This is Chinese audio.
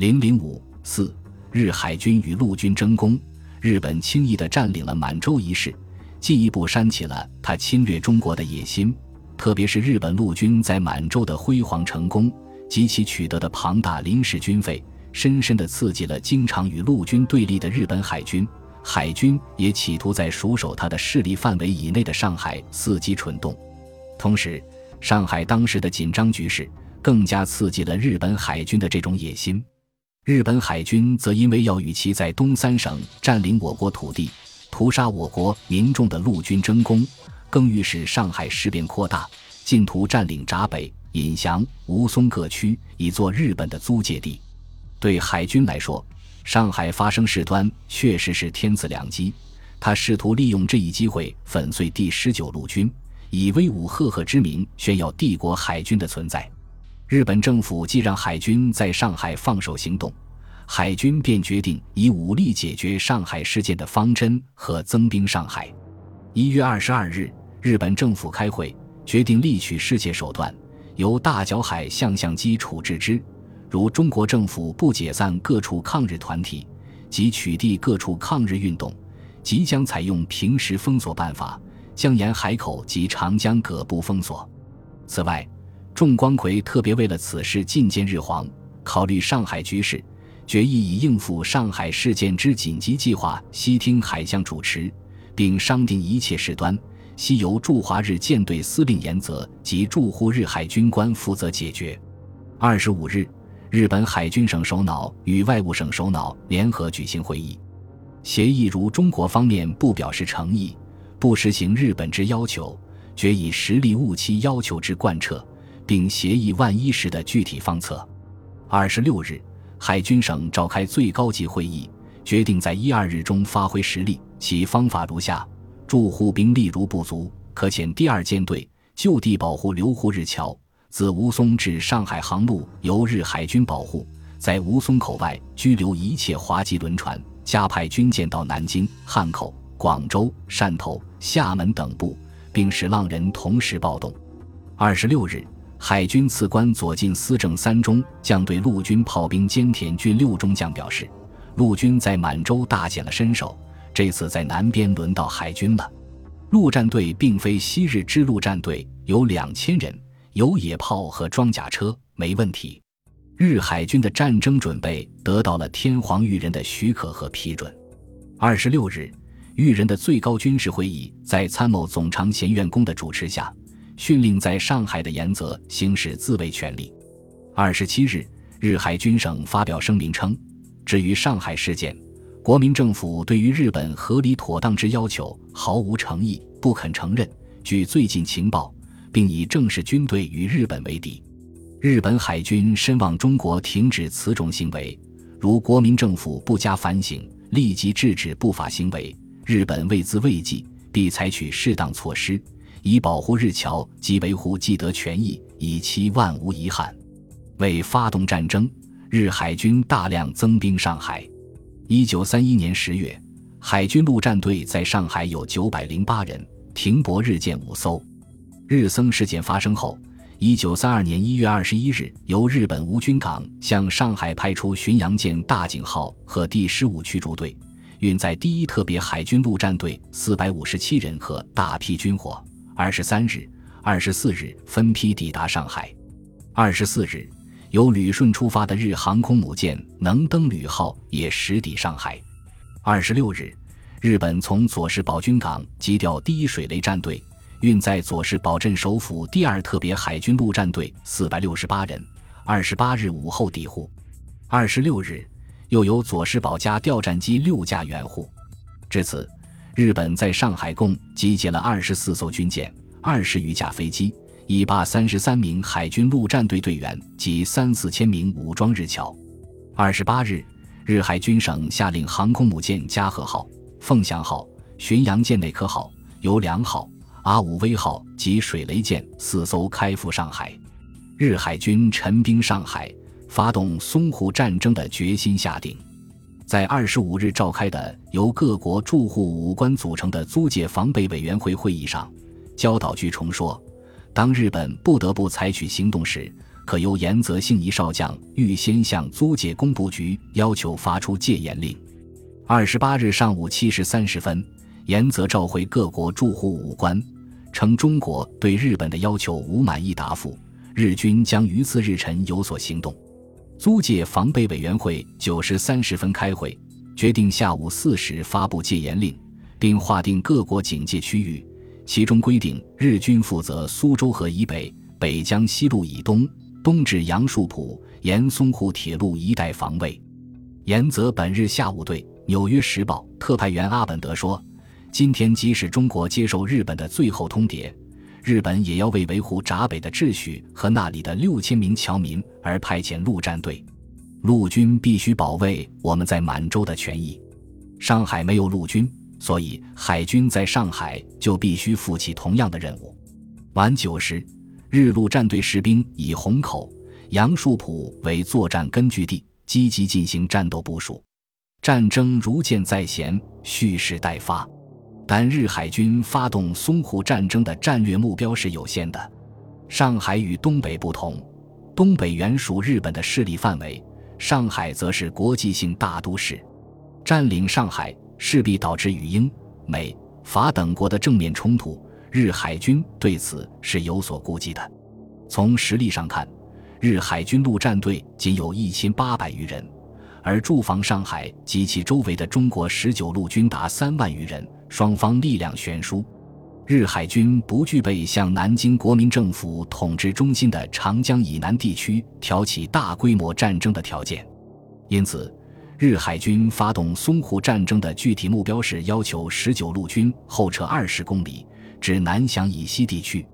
零零五四，日海军与陆军争功，日本轻易地占领了满洲一事，进一步煽起了他侵略中国的野心。特别是日本陆军在满洲的辉煌成功及其取得的庞大临时军费，深深地刺激了经常与陆军对立的日本海军。海军也企图在熟守他的势力范围以内的上海伺机蠢动。同时，上海当时的紧张局势更加刺激了日本海军的这种野心。日本海军则因为要与其在东三省占领我国土地、屠杀我国民众的陆军争功。更欲使上海事变扩大，进图占领闸北、引翔、吴淞各区，以作日本的租界地。对海军来说，上海发生事端确实是天赐良机。他试图利用这一机会粉碎第十九路军，以威武赫赫之名炫耀帝国海军的存在。日本政府既让海军在上海放手行动，海军便决定以武力解决上海事件的方针和增兵上海。一月二十二日。日本政府开会决定，力取世界手段，由大角海象相机处置之。如中国政府不解散各处抗日团体及取缔各处抗日运动，即将采用平时封锁办法，将沿海口及长江各部封锁。此外，重光葵特别为了此事觐见日皇，考虑上海局势，决议以应付上海事件之紧急计划，悉听海相主持，并商定一切事端。悉由驻华日舰队司令严泽及驻沪日海军官负责解决。二十五日，日本海军省首脑与外务省首脑联合举行会议，协议如中国方面不表示诚意，不实行日本之要求，决以实力务期要求之贯彻，并协议万一时的具体方策。二十六日，海军省召开最高级会议，决定在一二日中发挥实力，其方法如下。驻沪兵力如不足，可遣第二舰队就地保护留沪日侨，自吴淞至上海航路由日海军保护，在吴淞口外拘留一切华籍轮船，加派军舰到南京、汉口、广州、汕头、厦门等部，并使浪人同时暴动。二十六日，海军次官左近司政三中将对陆军炮兵兼田军六中将表示，陆军在满洲大显了身手。这次在南边轮到海军了，陆战队并非昔日之陆战队，有两千人，有野炮和装甲车，没问题。日海军的战争准备得到了天皇裕仁的许可和批准。二十六日，裕仁的最高军事会议在参谋总长咸院公的主持下，训令在上海的严泽行使自卫权利。二十七日，日海军省发表声明称，至于上海事件。国民政府对于日本合理妥当之要求毫无诚意，不肯承认。据最近情报，并以正式军队与日本为敌。日本海军深望中国停止此种行为。如国民政府不加反省，立即制止不法行为，日本畏滋畏忌，必采取适当措施，以保护日侨及维护既得权益，以期万无遗憾。为发动战争，日海军大量增兵上海。一九三一年十月，海军陆战队在上海有九百零八人，停泊日舰五艘。日僧事件发生后，一九三二年一月二十一日，由日本吴军港向上海派出巡洋舰大井号和第十五驱逐队，运载第一特别海军陆战队四百五十七人和大批军火。二十三日、二十四日分批抵达上海。二十四日。由旅顺出发的日航空母舰“能登旅号”也驶抵上海。二十六日，日本从佐世保军港急调第一水雷战队，运载佐世保镇首府第二特别海军陆战队四百六十八人。二十八日午后抵沪。二十六日，又由佐世保加调战机六架援护。至此，日本在上海共集结了二十四艘军舰、二十余架飞机。一八三十三名海军陆战队队员及三四千名武装日侨。二十八日，日海军省下令航空母舰加贺号、凤翔号、巡洋舰内科号、由良号、阿武威号及水雷舰四艘开赴上海。日海军陈兵上海，发动淞沪战争的决心下定。在二十五日召开的由各国驻沪武官组成的租界防备委员会会议上，焦岛居重说。当日本不得不采取行动时，可由岩泽信一少将预先向租界工部局要求发出戒严令。二十八日上午七时三十分，岩泽召回各国驻沪武官，称中国对日本的要求无满意答复，日军将于次日晨有所行动。租界防备委员会九时三十分开会，决定下午四时发布戒严令，并划定各国警戒区域，其中规定日军负责苏州河以北、北江西路以东。东至杨树浦、沿淞沪铁路一带防卫。严泽本日下午对《纽约时报》特派员阿本德说：“今天即使中国接受日本的最后通牒，日本也要为维护闸北的秩序和那里的六千名侨民而派遣陆战队。陆军必须保卫我们在满洲的权益。上海没有陆军，所以海军在上海就必须负起同样的任务。”晚九时。日陆战队士兵以虹口、杨树浦为作战根据地，积极进行战斗部署。战争如箭在弦，蓄势待发。但日海军发动淞沪战争的战略目标是有限的。上海与东北不同，东北原属日本的势力范围，上海则是国际性大都市。占领上海势必导致与英、美、法等国的正面冲突。日海军对此是有所顾忌的。从实力上看，日海军陆战队仅有一千八百余人，而驻防上海及其周围的中国十九路军达三万余人，双方力量悬殊。日海军不具备向南京国民政府统治中心的长江以南地区挑起大规模战争的条件，因此，日海军发动淞沪战争的具体目标是要求十九路军后撤二十公里。至南翔以西地区。